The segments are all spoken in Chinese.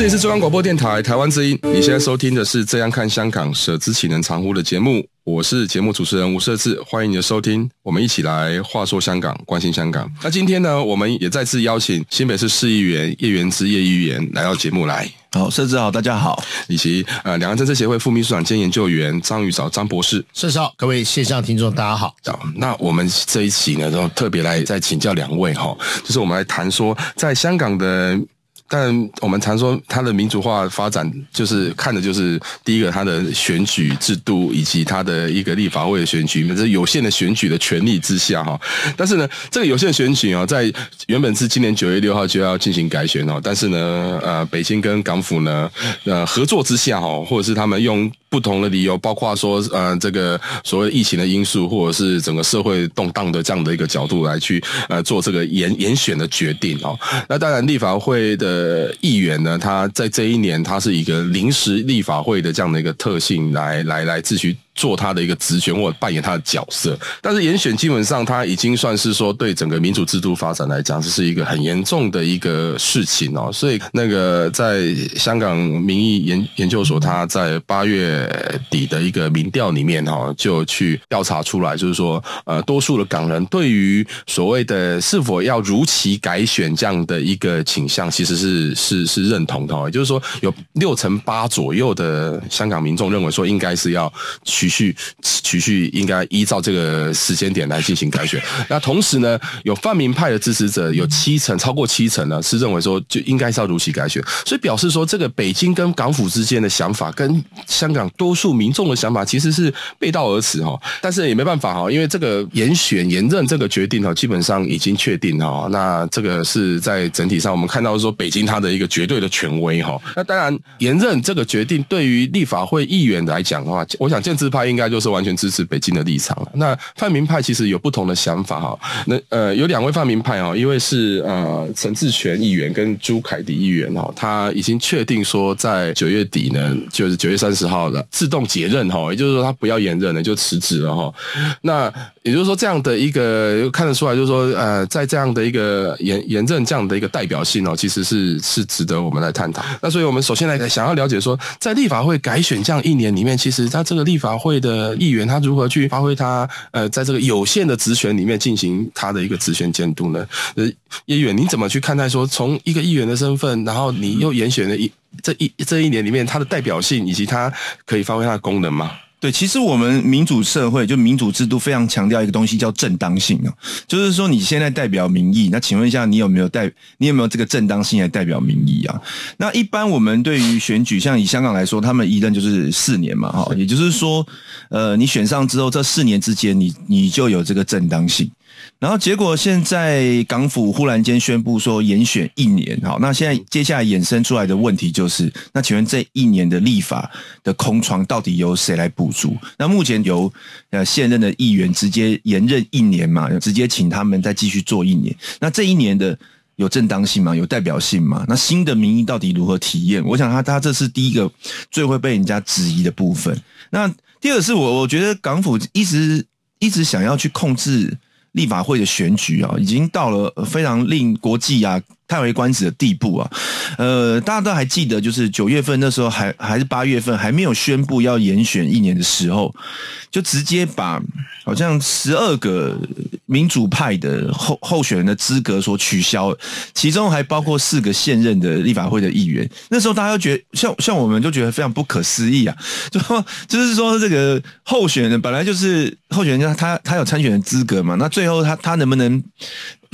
这里是中央广播电台台湾之音，你现在收听的是《这样看香港》，舍之岂能藏乎的节目，我是节目主持人吴社智，欢迎你的收听，我们一起来话说香港，关心香港。那今天呢，我们也再次邀请新北市市议员叶元之叶议员来到节目来。好，设置好，大家好，以及呃两岸政策协会副秘书长兼研究员张宇藻张博士。设置好，各位线上听众大家好。好，那我们这一期呢，都特别来再请教两位哈，就是我们来谈说在香港的。但我们常说，它的民主化发展就是看的就是第一个，它的选举制度以及它的一个立法会的选举，这有限的选举的权利之下哈。但是呢，这个有限选举啊，在原本是今年九月六号就要进行改选哦，但是呢，呃，北京跟港府呢，呃，合作之下哈，或者是他们用。不同的理由，包括说，呃，这个所谓疫情的因素，或者是整个社会动荡的这样的一个角度来去，呃，做这个延延选的决定哦。那当然，立法会的呃议员呢，他在这一年，他是一个临时立法会的这样的一个特性来来来自诩。做他的一个职权或者扮演他的角色，但是严选基本上他已经算是说对整个民主制度发展来讲，这是一个很严重的一个事情哦。所以那个在香港民意研研究所，他在八月底的一个民调里面哈，就去调查出来，就是说呃，多数的港人对于所谓的是否要如期改选这样的一个倾向，其实是是是认同的，也就是说有六成八左右的香港民众认为说应该是要去。去持续应该依照这个时间点来进行改选。那同时呢，有泛民派的支持者有七成，超过七成呢，是认为说就应该是要如期改选。所以表示说，这个北京跟港府之间的想法，跟香港多数民众的想法其实是背道而驰哈。但是也没办法哈，因为这个延选延任这个决定哈，基本上已经确定哈。那这个是在整体上我们看到说，北京它的一个绝对的权威哈。那当然延任这个决定对于立法会议员来讲的话，我想建制派。应该就是完全支持北京的立场了。那泛民派其实有不同的想法哈。那呃，有两位泛民派哈，一位是呃陈志全议员跟朱凯迪议员哈，他已经确定说在九月底呢，就是九月三十号了，自动解任哈，也就是说他不要延任了，就辞职了哈。那也就是说这样的一个看得出来，就是说呃，在这样的一个延延任这样的一个代表性哦，其实是是值得我们来探讨。那所以我们首先来想要了解说，在立法会改选这样一年里面，其实他这个立法会。的议员他如何去发挥他呃，在这个有限的职权里面进行他的一个职权监督呢？呃，议员你怎么去看待说，从一个议员的身份，然后你又严选了一这一这一年里面他的代表性以及他可以发挥他的功能吗？对，其实我们民主社会就民主制度非常强调一个东西叫正当性啊，就是说你现在代表民意，那请问一下，你有没有代，你有没有这个正当性来代表民意啊？那一般我们对于选举，像以香港来说，他们一任就是四年嘛，哈，也就是说，呃，你选上之后，这四年之间，你你就有这个正当性。然后结果现在港府忽然间宣布说延选一年，好，那现在接下来衍生出来的问题就是，那请问这一年的立法的空窗到底由谁来补足？那目前由呃现任的议员直接延任一年嘛，直接请他们再继续做一年。那这一年的有正当性吗？有代表性吗？那新的民意到底如何体验？我想他他这是第一个最会被人家质疑的部分。那第二是我我觉得港府一直一直想要去控制。立法会的选举啊，已经到了非常令国际啊叹为观止的地步啊。呃，大家都还记得，就是九月份那时候还还是八月份还没有宣布要延选一年的时候，就直接把好像十二个民主派的候候选人的资格所取消，其中还包括四个现任的立法会的议员。那时候大家都觉得，像像我们就觉得非常不可思议啊，就就是说这个候选人本来就是候选人他他有参选的资格嘛，那最后他他能不能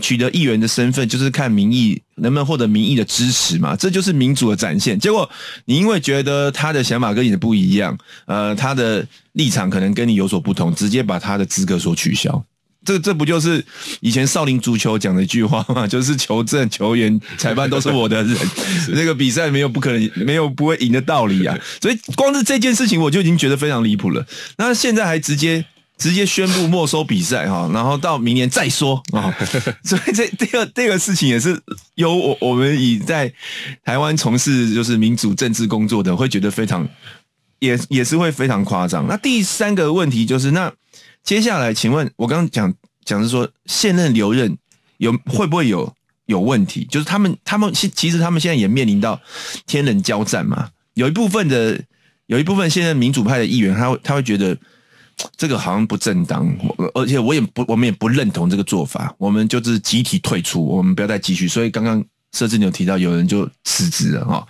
取得议员的身份，就是看民意能不能获得民意的支持嘛，这就是民主的展现。结果你因为觉得他的想法跟你的不一样，呃，他的立场可能跟你有所不同，直接把他的资格所取消。这这不就是以前少林足球讲的一句话吗？就是球证、球员、裁判都是我的人，那个比赛没有不可能、没有不会赢的道理啊！所以光是这件事情，我就已经觉得非常离谱了。那现在还直接直接宣布没收比赛哈，然后到明年再说啊！所以这这个这个事情也是由我我们以在台湾从事就是民主政治工作的，会觉得非常也也是会非常夸张。那第三个问题就是那。接下来，请问我刚刚讲讲是说现任留任有会不会有有问题？就是他们他们其其实他们现在也面临到天人交战嘛。有一部分的有一部分现任民主派的议员，他会他会觉得这个好像不正当，而且我也不我们也不认同这个做法，我们就是集体退出，我们不要再继续。所以刚刚设置你有提到有人就辞职了哈。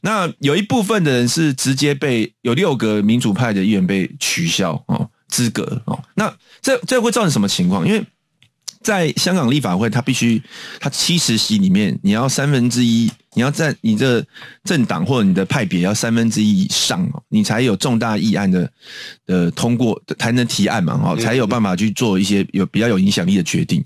那有一部分的人是直接被有六个民主派的议员被取消哦。资格哦，那这这会造成什么情况？因为在香港立法会，他必须他七十席里面，你要三分之一，你要在你的政党或者你的派别要三分之一以上哦，你才有重大议案的的通过，才能提案嘛，哦，才有办法去做一些有比较有影响力的决定。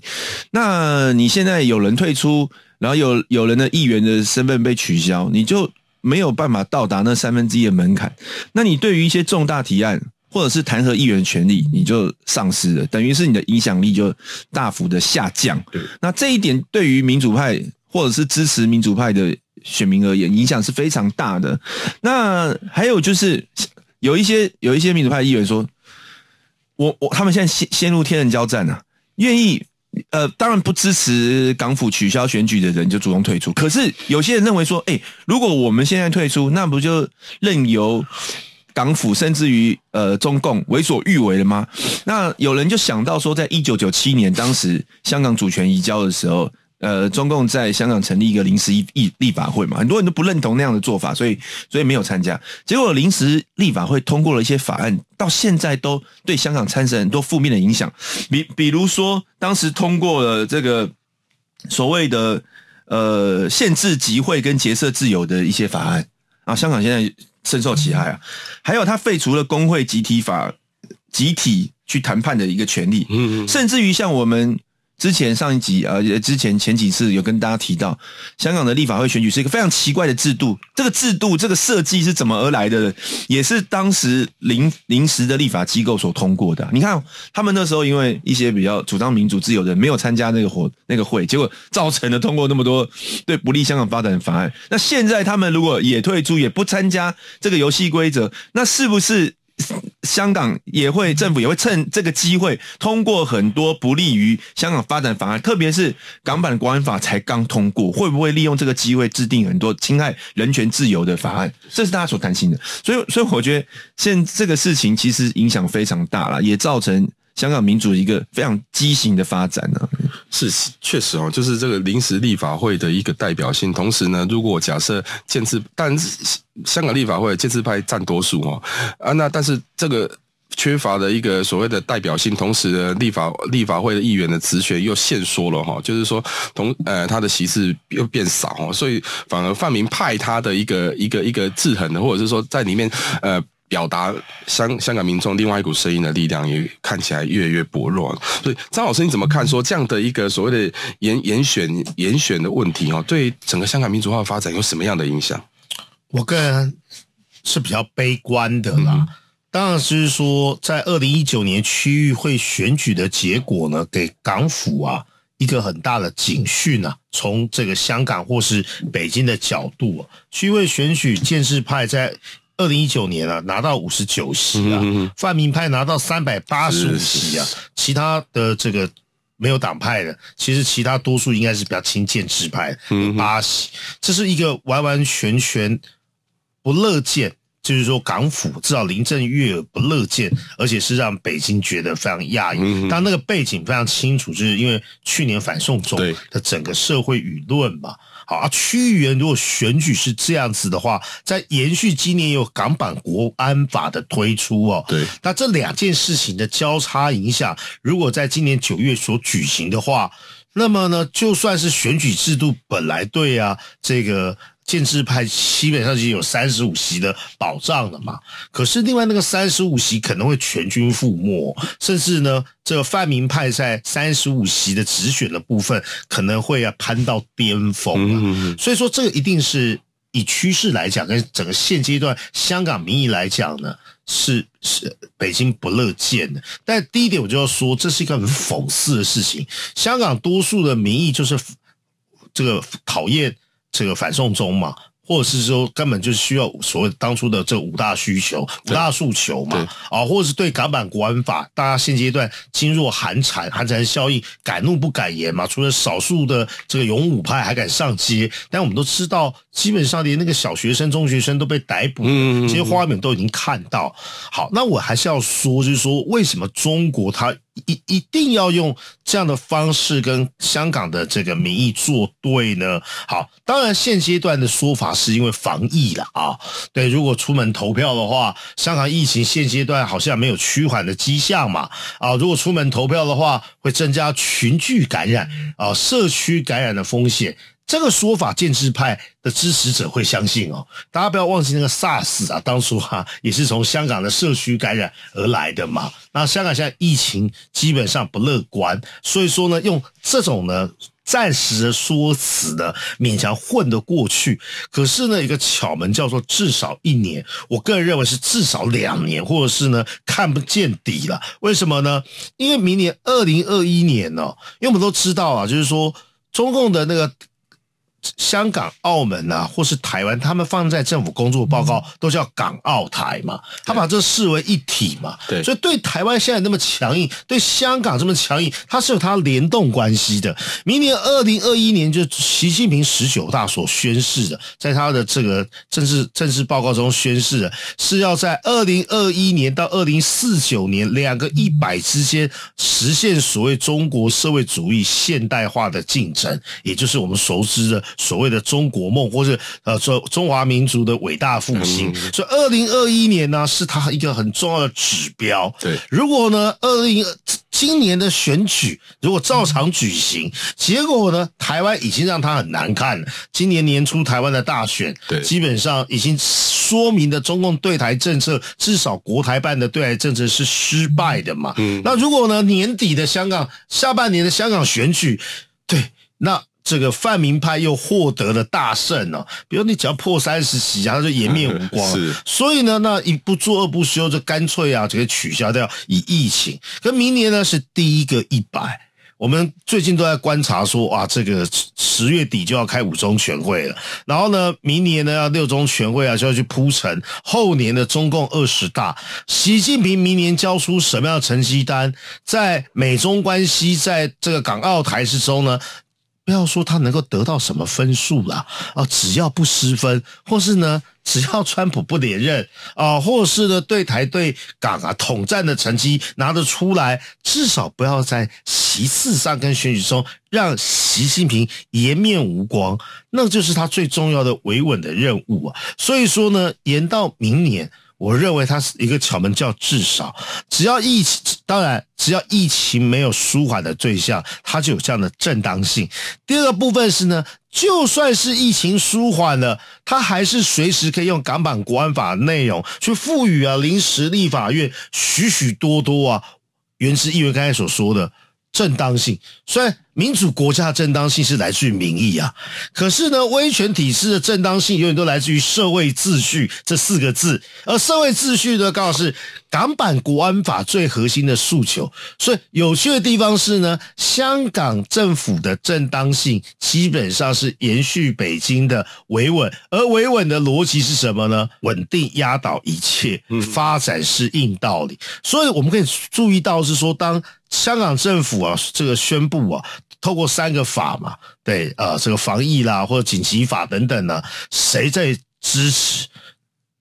那你现在有人退出，然后有有人的议员的身份被取消，你就没有办法到达那三分之一的门槛。那你对于一些重大提案，或者是弹劾议员的权利，你就丧失了，等于是你的影响力就大幅的下降。对，那这一点对于民主派或者是支持民主派的选民而言，影响是非常大的。那还有就是有一些有一些民主派议员说，我我他们现在陷陷入天人交战啊，愿意呃，当然不支持港府取消选举的人就主动退出。可是有些人认为说，哎，如果我们现在退出，那不就任由港府甚至于呃中共为所欲为了吗？那有人就想到说，在一九九七年当时香港主权移交的时候，呃，中共在香港成立一个临时立立法会嘛，很多人都不认同那样的做法，所以所以没有参加。结果临时立法会通过了一些法案，到现在都对香港产生很多负面的影响。比比如说，当时通过了这个所谓的呃限制集会跟结社自由的一些法案啊，香港现在。深受其害啊！还有，他废除了工会集体法，集体去谈判的一个权利。甚至于像我们。之前上一集呃，之前前几次有跟大家提到，香港的立法会选举是一个非常奇怪的制度。这个制度，这个设计是怎么而来的？也是当时临临时的立法机构所通过的。你看，他们那时候因为一些比较主张民主自由的人没有参加那个活那个会，结果造成了通过那么多对不利香港发展的法案。那现在他们如果也退出，也不参加这个游戏规则，那是不是？香港也会，政府也会趁这个机会通过很多不利于香港发展法案，特别是港版国安法才刚通过，会不会利用这个机会制定很多侵害人权自由的法案？这是大家所担心的。所以，所以我觉得现在这个事情其实影响非常大了，也造成。香港民主一个非常畸形的发展呢、是确实哦，就是这个临时立法会的一个代表性。同时呢，如果假设建制，但是香港立法会建制派占多数哦，啊，那但是这个缺乏的一个所谓的代表性，同时呢，立法立法会的议员的职权又限缩了哈，就是说同呃他的席次又变少哦，所以反而泛民派他的一个一个一个制衡的，或者是说在里面呃。表达香香港民众另外一股声音的力量也看起来越来越薄弱。所以张老师你怎么看？说这样的一个所谓的严严选严选的问题哦，对整个香港民主化的发展有什么样的影响？我个人是比较悲观的啦。嗯、当然是说，在二零一九年区域会选举的结果呢，给港府啊一个很大的警讯啊。从这个香港或是北京的角度啊，区域会选举建制派在。二零一九年啊，拿到五十九席啊，泛民派拿到三百八十五席啊，其他的这个没有党派的，其实其他多数应该是比较亲建制派，嗯，八席，这是一个完完全全不乐见，就是说港府至少林郑月娥不乐见，而且是让北京觉得非常讶异。当那个背景非常清楚，就是因为去年反送中的整个社会舆论嘛。好啊，区议员如果选举是这样子的话，在延续今年有港版国安法的推出哦，对，那这两件事情的交叉影响，如果在今年九月所举行的话，那么呢，就算是选举制度本来对啊，这个。建制派基本上已经有三十五席的保障了嘛，可是另外那个三十五席可能会全军覆没，甚至呢，这个泛民派在三十五席的直选的部分可能会要攀到巅峰，所以说这个一定是以趋势来讲，跟整个现阶段香港民意来讲呢，是是北京不乐见的。但第一点我就要说，这是一个很讽刺的事情，香港多数的民意就是这个讨厌。这个反送中嘛，或者是说根本就需要所谓当初的这五大需求、五大诉求嘛，啊，或者是对港版国安法，大家现阶段噤若寒蝉，寒蝉效应，敢怒不敢言嘛。除了少数的这个勇武派还敢上街，但我们都知道，基本上连那个小学生、中学生都被逮捕，这些画面都已经看到。好，那我还是要说，就是说为什么中国它？一一定要用这样的方式跟香港的这个民意作对呢？好，当然现阶段的说法是因为防疫了啊。对，如果出门投票的话，香港疫情现阶段好像没有趋缓的迹象嘛。啊，如果出门投票的话，会增加群聚感染啊，社区感染的风险。这个说法，建制派的支持者会相信哦。大家不要忘记那个 SARS 啊，当初哈、啊、也是从香港的社区感染而来的嘛。那香港现在疫情基本上不乐观，所以说呢，用这种呢暂时的说辞呢，勉强混得过去。可是呢，一个巧门叫做至少一年，我个人认为是至少两年，或者是呢看不见底了。为什么呢？因为明年二零二一年呢、哦，因为我们都知道啊，就是说中共的那个。香港、澳门啊，或是台湾，他们放在政府工作报告都叫港澳台嘛，他把这视为一体嘛。对，所以对台湾现在那么强硬，对香港这么强硬，它是有它联动关系的。明年二零二一年，就习近平十九大所宣誓的，在他的这个政治政治报告中宣誓的，是要在二零二一年到二零四九年两个一百之间实现所谓中国社会主义现代化的进程，也就是我们熟知的。所谓的中国梦，或是呃中中华民族的伟大复兴，嗯、所以二零二一年呢是它一个很重要的指标。对，如果呢二零今年的选举如果照常举行，结果呢台湾已经让它很难看了。今年年初台湾的大选，对，基本上已经说明了中共对台政策，至少国台办的对台政策是失败的嘛。嗯，那如果呢年底的香港，下半年的香港选举，对，那。这个泛民派又获得了大胜哦，比如你只要破三十席，啊，他就颜面无光。是，所以呢，那一不做二不休，就干脆啊，这个取消掉以疫情。可明年呢是第一个一百，我们最近都在观察说，哇，这个十月底就要开五中全会了，然后呢，明年呢要六中全会啊，就要去铺陈后年的中共二十大。习近平明年交出什么样的成绩单，在美中关系，在这个港澳台之中呢？不要说他能够得到什么分数啦，啊，只要不失分，或是呢，只要川普不连任啊，或是呢，对台对港啊统战的成绩拿得出来，至少不要在席次上跟选举中让习近平颜面无光，那就是他最重要的维稳的任务啊。所以说呢，延到明年。我认为它是一个巧门，叫至少，只要疫情，当然只要疫情没有舒缓的对象，它就有这样的正当性。第二个部分是呢，就算是疫情舒缓了，它还是随时可以用港版国安法的内容去赋予啊临时立法院许许多多啊，原之议员刚才所说的正当性。虽然民主国家的正当性是来自于民意啊，可是呢，威权体制的正当性永远都来自于社会秩序这四个字，而社会秩序呢，刚好是港版国安法最核心的诉求。所以有趣的地方是呢，香港政府的正当性基本上是延续北京的维稳，而维稳的逻辑是什么呢？稳定压倒一切，发展是硬道理。所以我们可以注意到是说，当香港政府啊这个宣布啊。透过三个法嘛，对，呃，这个防疫啦，或者紧急法等等呢，谁在支持？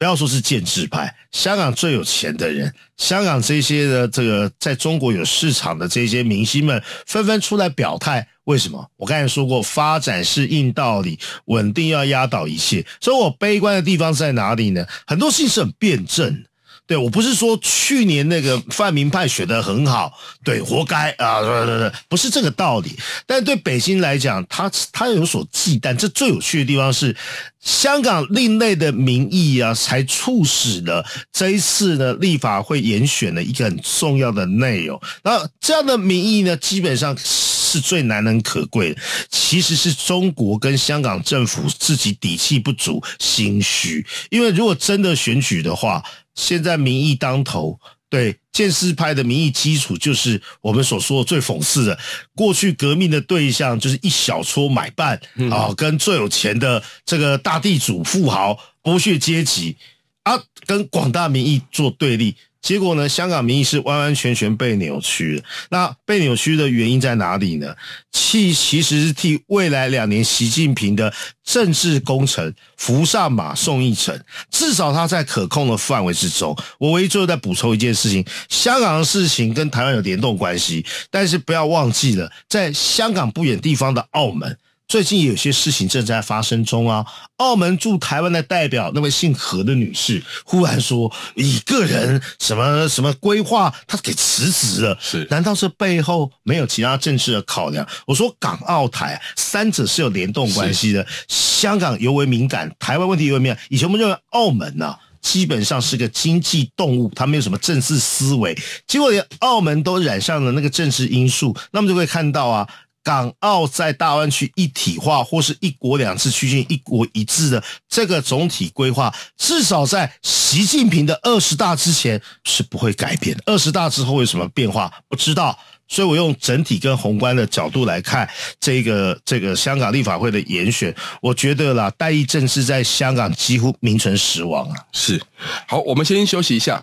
不要说是建制派，香港最有钱的人，香港这些的这个在中国有市场的这些明星们，纷纷出来表态。为什么？我刚才说过，发展是硬道理，稳定要压倒一切。所以我悲观的地方在哪里呢？很多事情是很辩证。对，我不是说去年那个泛民派选得很好，对，活该啊！对对对，不是这个道理。但对北京来讲，他他有所忌惮。这最有趣的地方是，香港另类的民意啊，才促使了这一次呢立法会严选的一个很重要的内容。那这样的民意呢，基本上是最难能可贵的。其实是中国跟香港政府自己底气不足、心虚。因为如果真的选举的话，现在民意当头，对建制派的民意基础就是我们所说的最讽刺的，过去革命的对象就是一小撮买办啊，跟最有钱的这个大地主、富豪、剥削阶级啊，跟广大民意做对立。结果呢，香港民意是完完全全被扭曲的。那被扭曲的原因在哪里呢？其其实是替未来两年习近平的政治工程扶上马送一程，至少他在可控的范围之中。我唯一最后再补充一件事情：香港的事情跟台湾有联动关系，但是不要忘记了，在香港不远地方的澳门。最近有些事情正在发生中啊！澳门驻台湾的代表那位姓何的女士，忽然说以个人什么什么规划，她给辞职了。是？难道是背后没有其他政治的考量？我说港澳台三者是有联动关系的。香港尤为敏感，台湾问题尤为敏感。以前我们认为澳门呢、啊，基本上是个经济动物，它没有什么政治思维。结果连澳门都染上了那个政治因素，那么就会看到啊。港澳在大湾区一体化或是一国两制趋近一国一制的这个总体规划，至少在习近平的二十大之前是不会改变的。二十大之后有什么变化？不知道。所以我用整体跟宏观的角度来看这个这个香港立法会的严选，我觉得啦，代议政治在香港几乎名存实亡啊。是，好，我们先休息一下。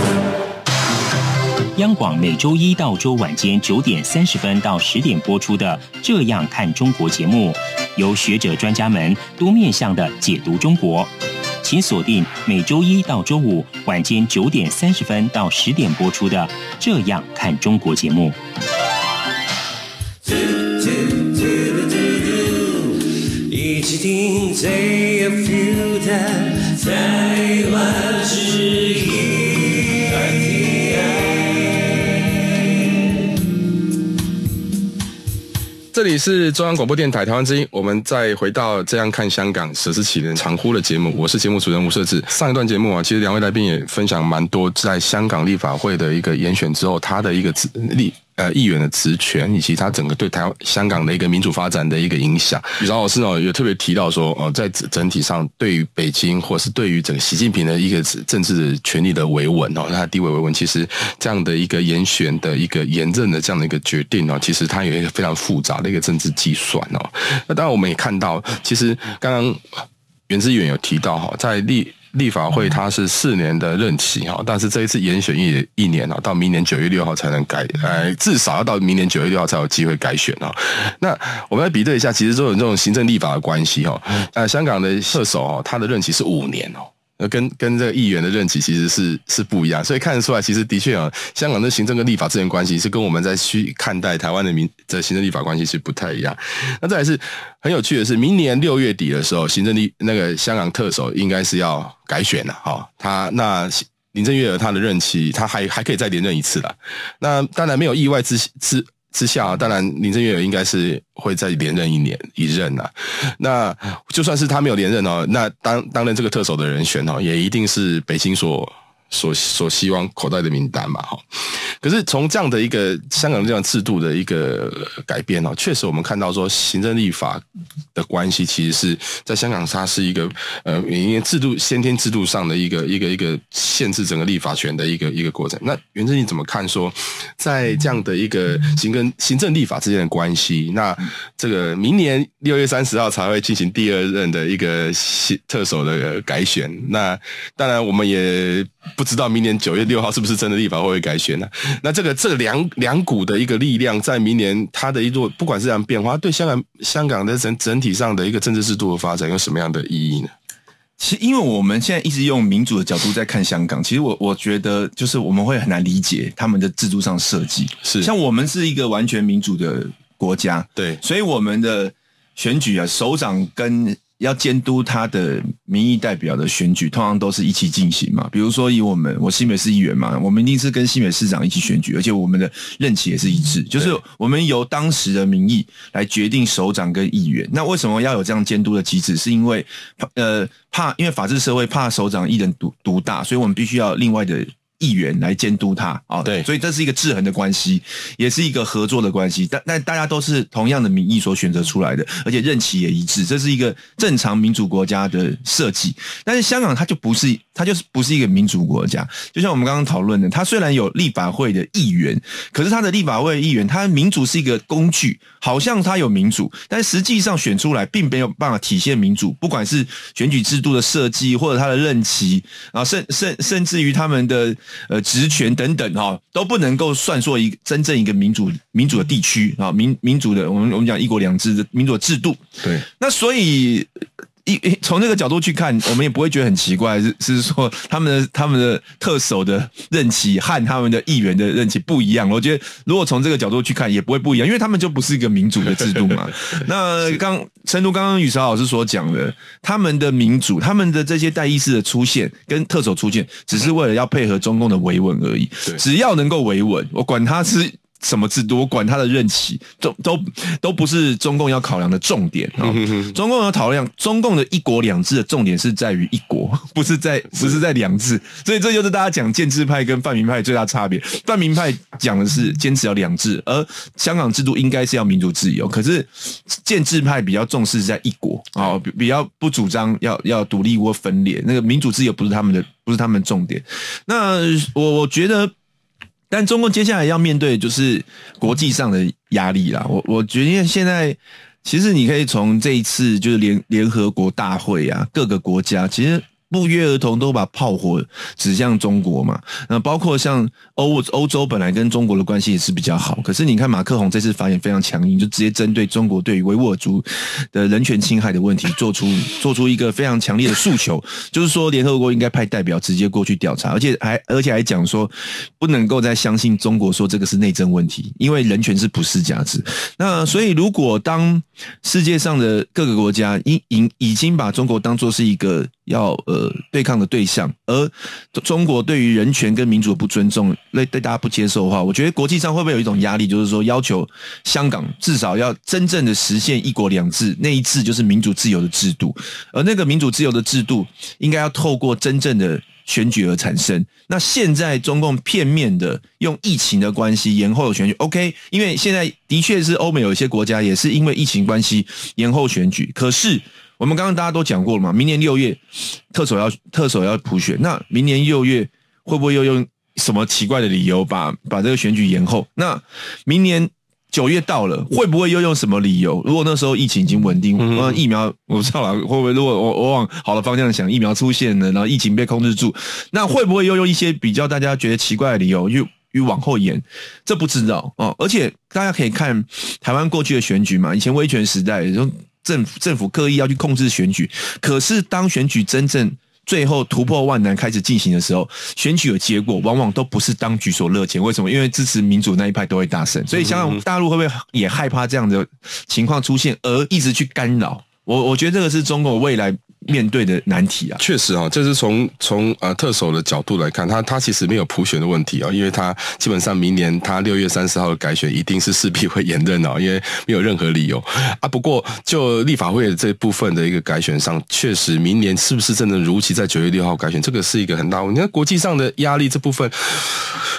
央广每周一到周晚间九点三十分到十点播出的《这样看中国》节目，由学者专家们多面向的解读中国，请锁定每周一到周五晚间九点三十分到十点播出的《这样看中国》节目。听最 feel 的台湾之音。这里是中央广播电台台湾之音，我们再回到这样看香港史诗启人长呼的节目，我是节目主持人吴设置。上一段节目啊，其实两位来宾也分享蛮多在香港立法会的一个严选之后，他的一个立。呃，议员的职权以及他整个对台湾、香港的一个民主发展的一个影响，李老师呢有特别提到说，呃，在整体上对于北京或是对于整个习近平的一个政治权力的维稳哦，他的地位维稳，其实这样的一个严选的一个严正的这样的一个决定呢，其实它有一个非常复杂的一个政治计算哦。那当然我们也看到，其实刚刚袁志远有提到哈，在立。立法会它是四年的任期哈，但是这一次严选一一年啊，到明年九月六号才能改，呃，至少要到明年九月六号才有机会改选啊。那我们来比对一下，其实都有这种行政立法的关系哈。呃，香港的特首哦，他的任期是五年哦。呃，跟跟这个议员的任期其实是是不一样，所以看得出来，其实的确啊，香港的行政跟立法之间关系是跟我们在去看待台湾的民的行政立法关系是不太一样。那再来是很有趣的是，明年六月底的时候，行政立那个香港特首应该是要改选了，哈，他那林郑月娥他的任期他还还可以再连任一次了。那当然没有意外之之。之下，当然林郑月娥应该是会再连任一年一任呐。那就算是他没有连任哦，那当担任这个特首的人选哦，也一定是北京所。所所希望口袋的名单嘛，哈。可是从这样的一个香港这样制度的一个改变哦，确实我们看到说行政立法的关系，其实是在香港它是一个呃，因为制度先天制度上的一个一个一个限制整个立法权的一个一个过程。那袁正义怎么看说，在这样的一个行跟行政立法之间的关系？那这个明年六月三十号才会进行第二任的一个特首的改选。那当然我们也。不知道明年九月六号是不是真的立法会会改选呢？那这个这两两股的一个力量，在明年它的一座不管是这样变化，对香港香港的整整体上的一个政治制度的发展有什么样的意义呢？其实，因为我们现在一直用民主的角度在看香港，其实我我觉得就是我们会很难理解他们的制度上设计。是像我们是一个完全民主的国家，对，所以我们的选举啊，首长跟。要监督他的民意代表的选举，通常都是一起进行嘛。比如说，以我们我新北市议员嘛，我们一定是跟新北市长一起选举，而且我们的任期也是一致，就是我们由当时的民意来决定首长跟议员。那为什么要有这样监督的机制？是因为呃怕，因为法治社会怕首长一人独独大，所以我们必须要另外的。议员来监督他啊，对，所以这是一个制衡的关系，也是一个合作的关系。但但大家都是同样的民意所选择出来的，而且任期也一致，这是一个正常民主国家的设计。但是香港它就不是，它就是不是一个民主国家。就像我们刚刚讨论的，它虽然有立法会的议员，可是它的立法会议员，它民主是一个工具，好像它有民主，但实际上选出来并没有办法体现民主。不管是选举制度的设计，或者它的任期，然后甚甚甚至于他们的。呃，职权等等哈，都不能够算作一个真正一个民主民主的地区啊，民民主的，我们我们讲一国两制的民主的制度。对，那所以。一从这个角度去看，我们也不会觉得很奇怪，是是说他们的他们的特首的任期和他们的议员的任期不一样。我觉得如果从这个角度去看，也不会不一样，因为他们就不是一个民主的制度嘛。那刚陈都刚刚宇潮老师所讲的，他们的民主，他们的这些代议士的出现跟特首出现，只是为了要配合中共的维稳而已。只要能够维稳，我管他是。什么制度？我管他的任期，都都都不是中共要考量的重点啊！中共要考量中共的一国两制的重点是在于一国，不是在不是在两制。所以这就是大家讲建制派跟泛民派最大差别。泛民派讲的是坚持要两制，而香港制度应该是要民主自由。可是建制派比较重视在一国啊，比比较不主张要要独立或分裂。那个民主自由不是他们的，不是他们重点。那我我觉得。但中共接下来要面对就是国际上的压力啦。我我觉得现在其实你可以从这一次就是联联合国大会啊，各个国家其实。不约而同都把炮火指向中国嘛？那包括像欧欧洲本来跟中国的关系也是比较好，可是你看马克宏这次发言非常强硬，就直接针对中国对于维吾尔族的人权侵害的问题做出做出一个非常强烈的诉求，就是说联合国应该派代表直接过去调查，而且还而且还讲说不能够再相信中国说这个是内政问题，因为人权是普世价值。那所以如果当世界上的各个国家已已已经把中国当作是一个要呃对抗的对象，而中国对于人权跟民主的不尊重，对对大家不接受的话，我觉得国际上会不会有一种压力，就是说要求香港至少要真正的实现一国两制，那一制就是民主自由的制度，而那个民主自由的制度应该要透过真正的选举而产生。那现在中共片面的用疫情的关系延后选举，OK，因为现在的确是欧美有一些国家也是因为疫情关系延后选举，可是。我们刚刚大家都讲过了嘛，明年六月特首要特首要普选，那明年六月会不会又用什么奇怪的理由把把这个选举延后？那明年九月到了，会不会又用什么理由？如果那时候疫情已经稳定，嗯、疫苗我不知道了，会不会如果我我往好的方向想，疫苗出现了，然后疫情被控制住，那会不会又用一些比较大家觉得奇怪的理由又又往后延？这不知道哦。而且大家可以看台湾过去的选举嘛，以前威权时代就。政府政府刻意要去控制选举，可是当选举真正最后突破万难开始进行的时候，选举的结果往往都不是当局所乐见。为什么？因为支持民主那一派都会大胜，所以想想大陆会不会也害怕这样的情况出现，而一直去干扰？我我觉得这个是中国未来面对的难题啊。确实啊，就是从从呃特首的角度来看，他他其实没有普选的问题啊，因为他基本上明年他六月三十号的改选一定是势必会延任啊，因为没有任何理由啊。不过就立法会这部分的一个改选上，确实明年是不是真的如期在九月六号改选，这个是一个很大问题。你看国际上的压力这部分，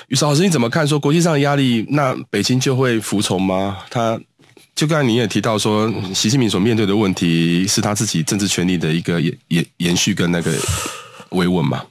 宇韶老师你怎么看？说国际上的压力，那北京就会服从吗？他？就刚才你也提到说，习近平所面对的问题是他自己政治权力的一个延延延续跟那个维稳嘛。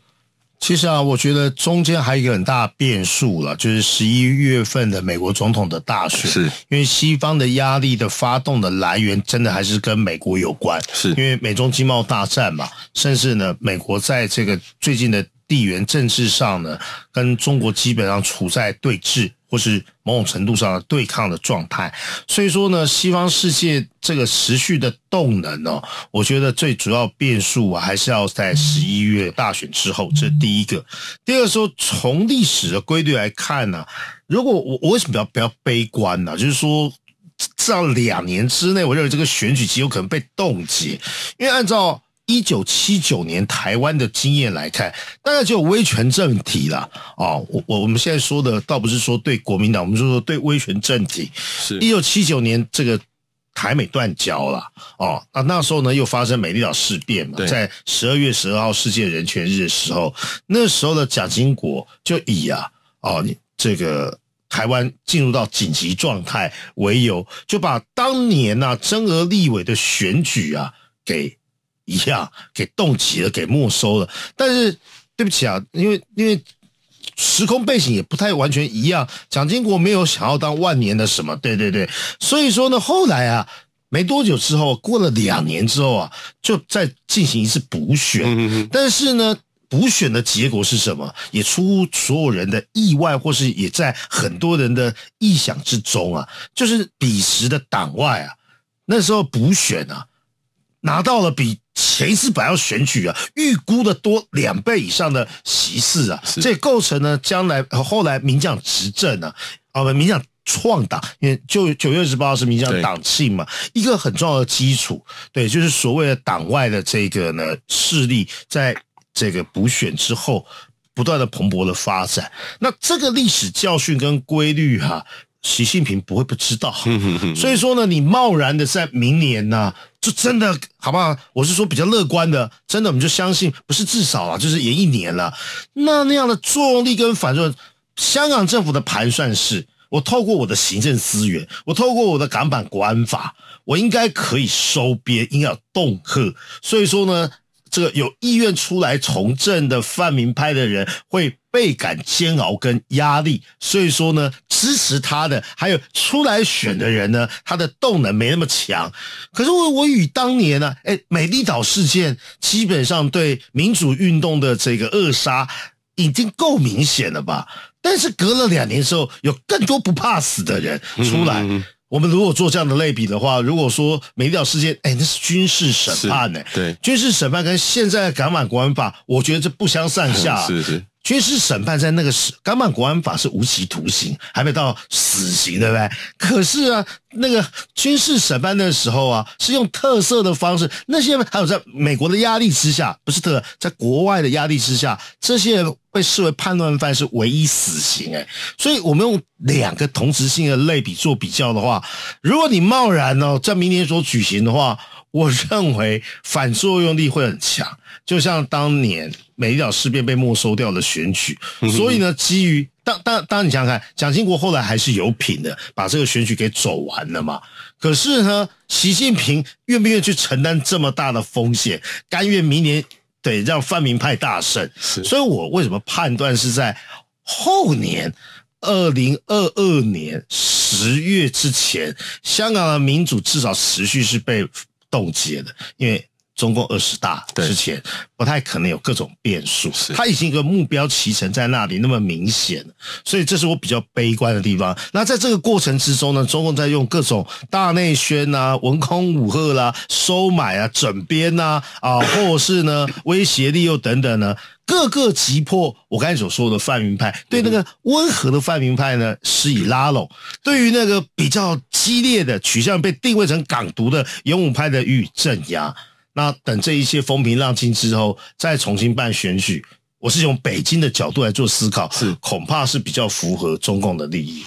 其实啊，我觉得中间还有一个很大的变数了，就是十一月份的美国总统的大选，是因为西方的压力的发动的来源，真的还是跟美国有关，是因为美中经贸大战嘛，甚至呢，美国在这个最近的地缘政治上呢，跟中国基本上处在对峙。或是某种程度上的对抗的状态，所以说呢，西方世界这个持续的动能哦，我觉得最主要变数啊，还是要在十一月大选之后，这是第一个。第二个说，从历史的规律来看呢，如果我我为什么要比较悲观呢？就是说，至少两年之内，我认为这个选举极有可能被冻结，因为按照。一九七九年台湾的经验来看，大概就有威权政体了啊！我我我们现在说的倒不是说对国民党，我们就说对威权政体。是一九七九年这个台美断交了哦，那那时候呢又发生美丽岛事变嘛，在十二月十二号世界人权日的时候，那时候的蒋经国就以啊哦你这个台湾进入到紧急状态为由，就把当年呐增额立委的选举啊给。一样给冻结了，给没收了。但是对不起啊，因为因为时空背景也不太完全一样。蒋经国没有想要当万年的什么，对对对。所以说呢，后来啊，没多久之后，过了两年之后啊，就再进行一次补选。但是呢，补选的结果是什么？也出乎所有人的意外，或是也在很多人的意想之中啊。就是彼时的党外啊，那时候补选啊，拿到了比。前一次本来要选举啊，预估的多两倍以上的席次啊，这构成呢将来后来民进党执政啊，啊不，民进党创党，因为就九月二十八号是民进党党庆嘛，一个很重要的基础，对，就是所谓的党外的这个呢势力，在这个补选之后不断的蓬勃的发展，那这个历史教训跟规律哈、啊。习近平不会不知道，所以说呢，你贸然的在明年呢、啊，就真的好不好？我是说比较乐观的，真的我们就相信，不是至少啊，就是延一年了。那那样的作用力跟反作用，香港政府的盘算是，我透过我的行政资源，我透过我的港版国安法，我应该可以收编，应该有恫吓。所以说呢。这个有意愿出来从政的泛民派的人会倍感煎熬跟压力，所以说呢，支持他的还有出来选的人呢，他的动能没那么强。可是我我与当年呢，哎，美丽岛事件基本上对民主运动的这个扼杀已经够明显了吧？但是隔了两年之后，有更多不怕死的人出来。嗯我们如果做这样的类比的话，如果说美丽岛事件，哎，那是军事审判呢，对，军事审判跟现在的港版国安法，我觉得这不相上下啊。是 是。军事审判在那个时，港版国安法是无期徒刑，还没到死刑，对不对？可是啊，那个军事审判的时候啊，是用特色的方式。那些还有在美国的压力之下，不是特，在国外的压力之下，这些人被视为叛乱犯，是唯一死刑。哎，所以我们用两个同质性的类比做比较的话，如果你贸然哦，在明年所举行的话，我认为反作用力会很强。就像当年美丽岛事变被没收掉的选举，所以呢，基于当当当你想想看，蒋经国后来还是有品的，把这个选举给走完了嘛。可是呢，习近平愿不愿意去承担这么大的风险，甘愿明年得让泛民派大胜？所以我为什么判断是在后年二零二二年十月之前，香港的民主至少持续是被冻结的，因为。中共二十大之前，不太可能有各种变数。它已经一个目标骑乘在那里那么明显，所以这是我比较悲观的地方。那在这个过程之中呢，中共在用各种大内宣啊、文空武吓啦、收买啊、整编呐啊，啊，或者是呢 威胁利诱等等呢，各个击破我刚才所说的泛民派，对那个温和的泛民派呢施以拉拢，对于那个比较激烈的取向被定位成港独的勇武派的予以镇压。那等这一切风平浪静之后，再重新办选举。我是用北京的角度来做思考，是恐怕是比较符合中共的利益。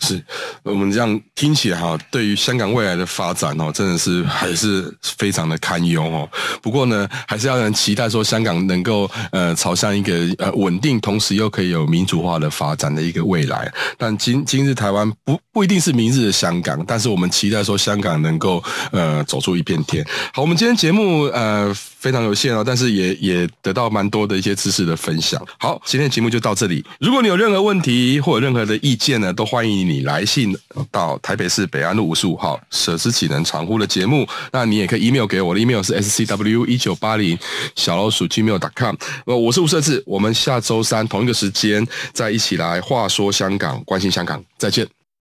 是我们这样听起来哈，对于香港未来的发展哦，真的是还是非常的堪忧哦。不过呢，还是要让人期待说香港能够呃朝向一个呃稳定，同时又可以有民主化的发展的一个未来。但今今日台湾不不一定是明日的香港，但是我们期待说香港能够呃走出一片天。好，我们今天节目呃非常有限哦，但是也也得到蛮多的一些知识的。分享。好，今天的节目就到这里。如果你有任何问题或者任何的意见呢，都欢迎你来信到台北市北安路五十五号舍之启能传呼的节目。那你也可以 email 给我的 email 是 scw 一九八零小老鼠 gmail.com。呃，我是吴设志，我们下周三同一个时间再一起来话说香港，关心香港，再见。